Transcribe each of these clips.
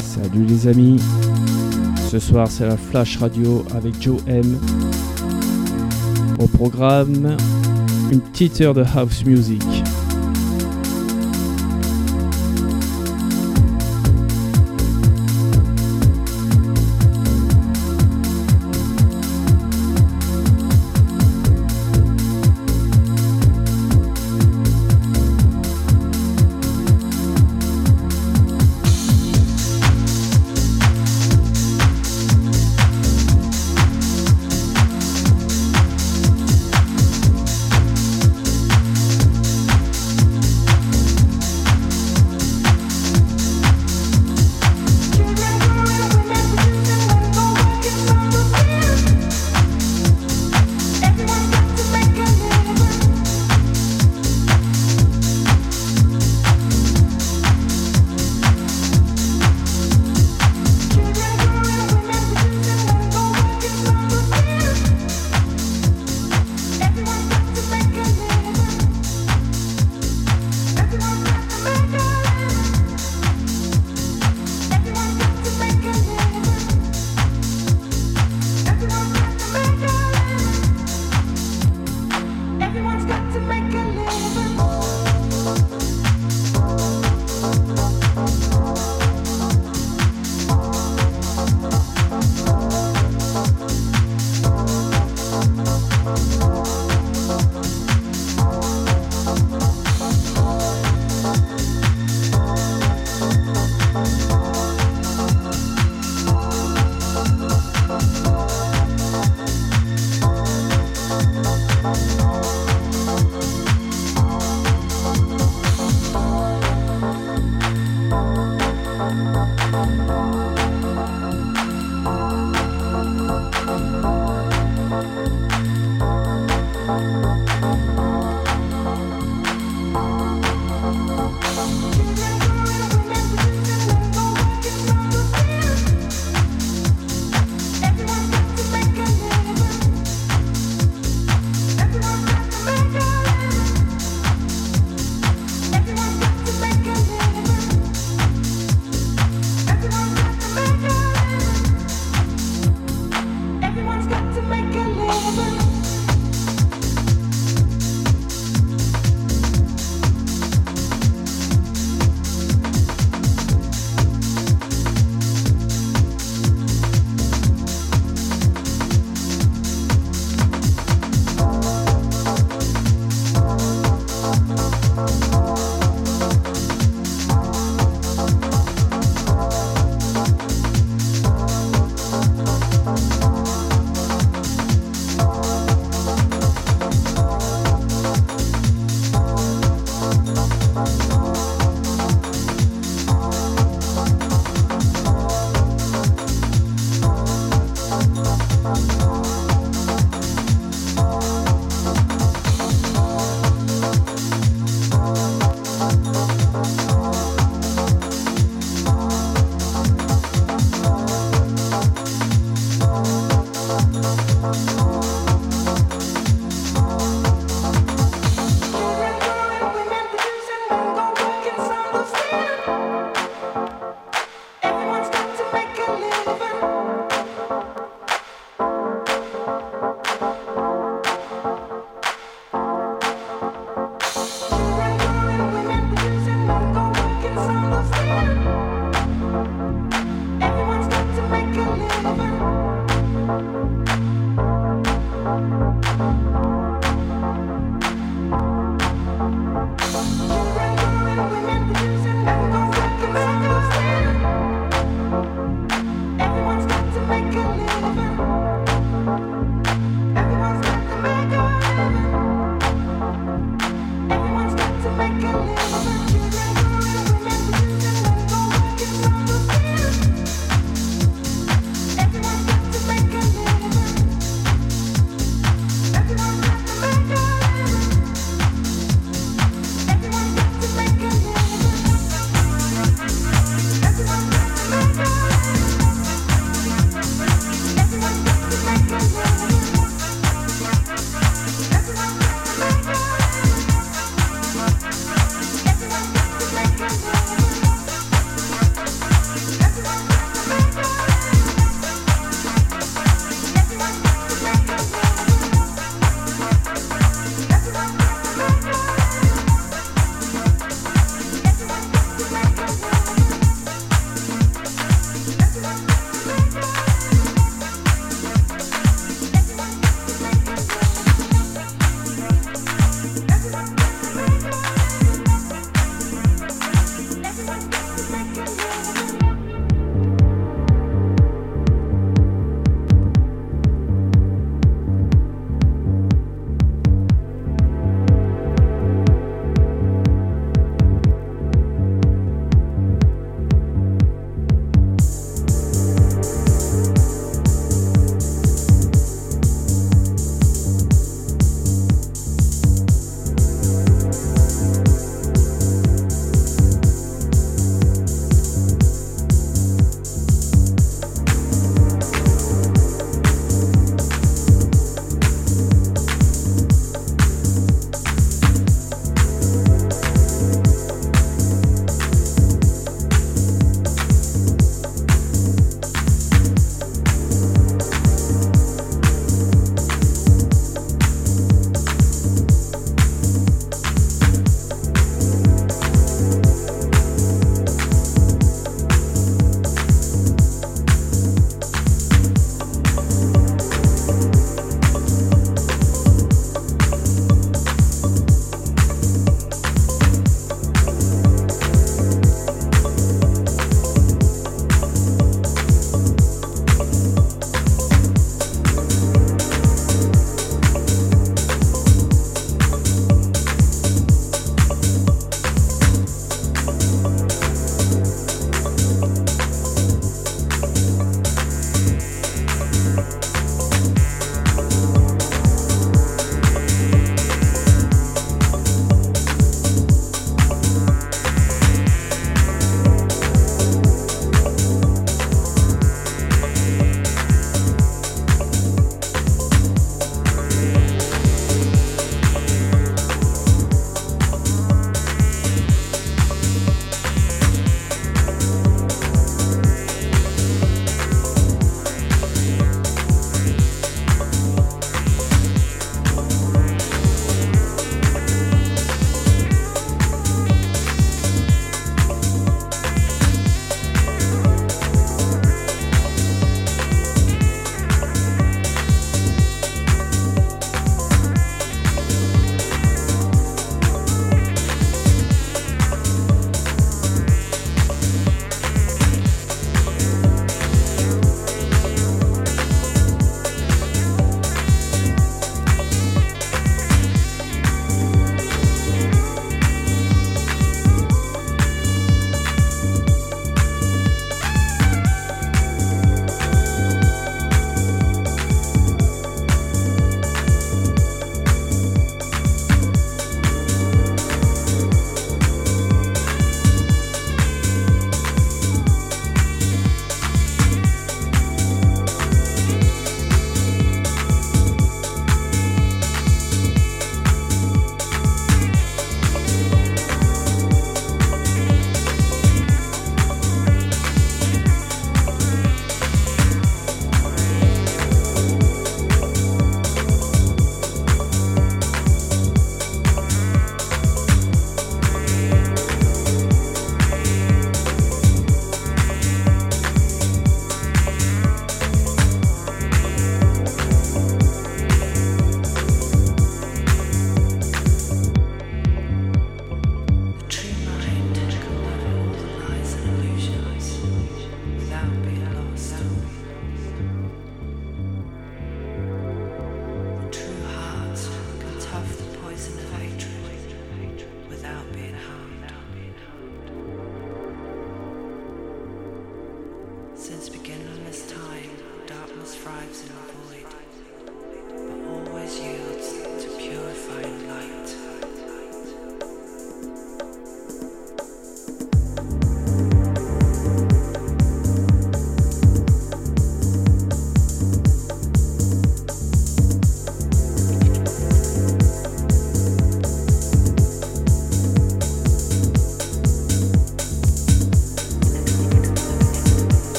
Salut les amis, ce soir c'est la Flash Radio avec Joe M. Au programme, une petite heure de house music.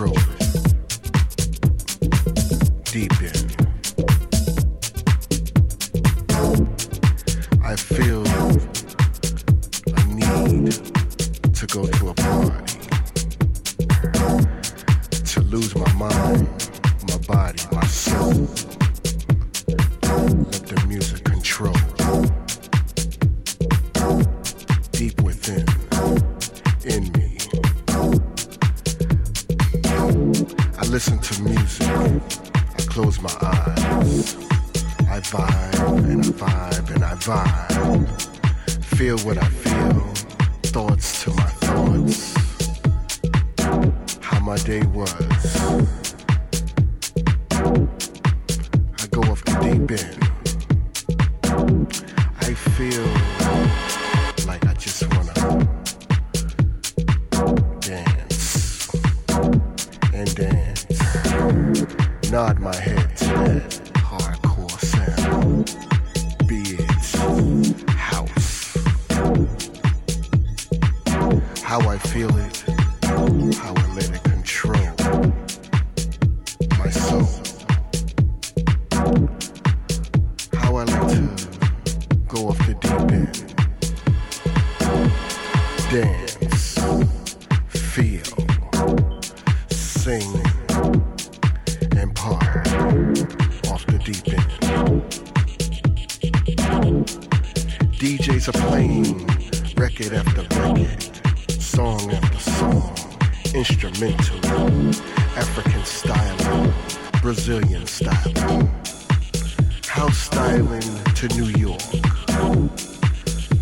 control.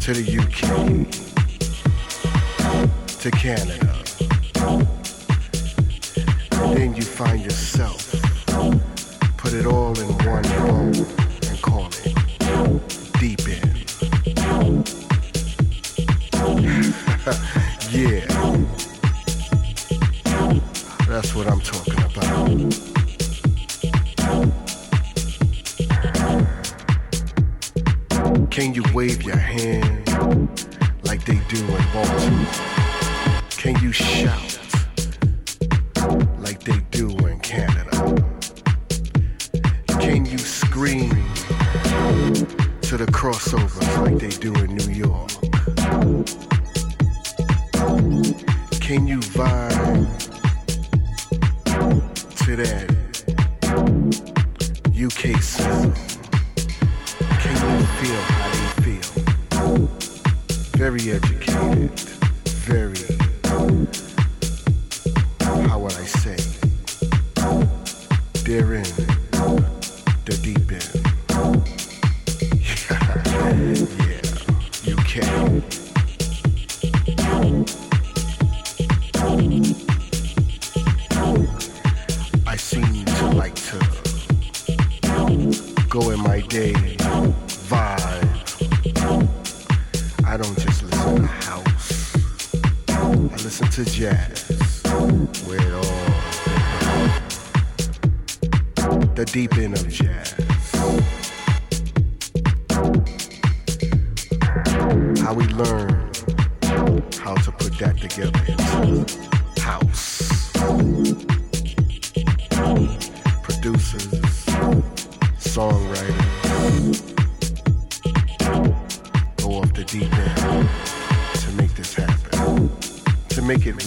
to the UK, to Canada. And then you find yourself, put it all in one room and call it Deep End. yeah. That's what I'm talking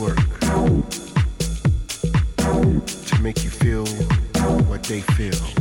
work to make you feel what they feel.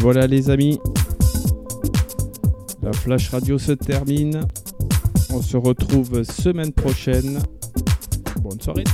Voilà les amis, la Flash Radio se termine. On se retrouve semaine prochaine. Bonne soirée.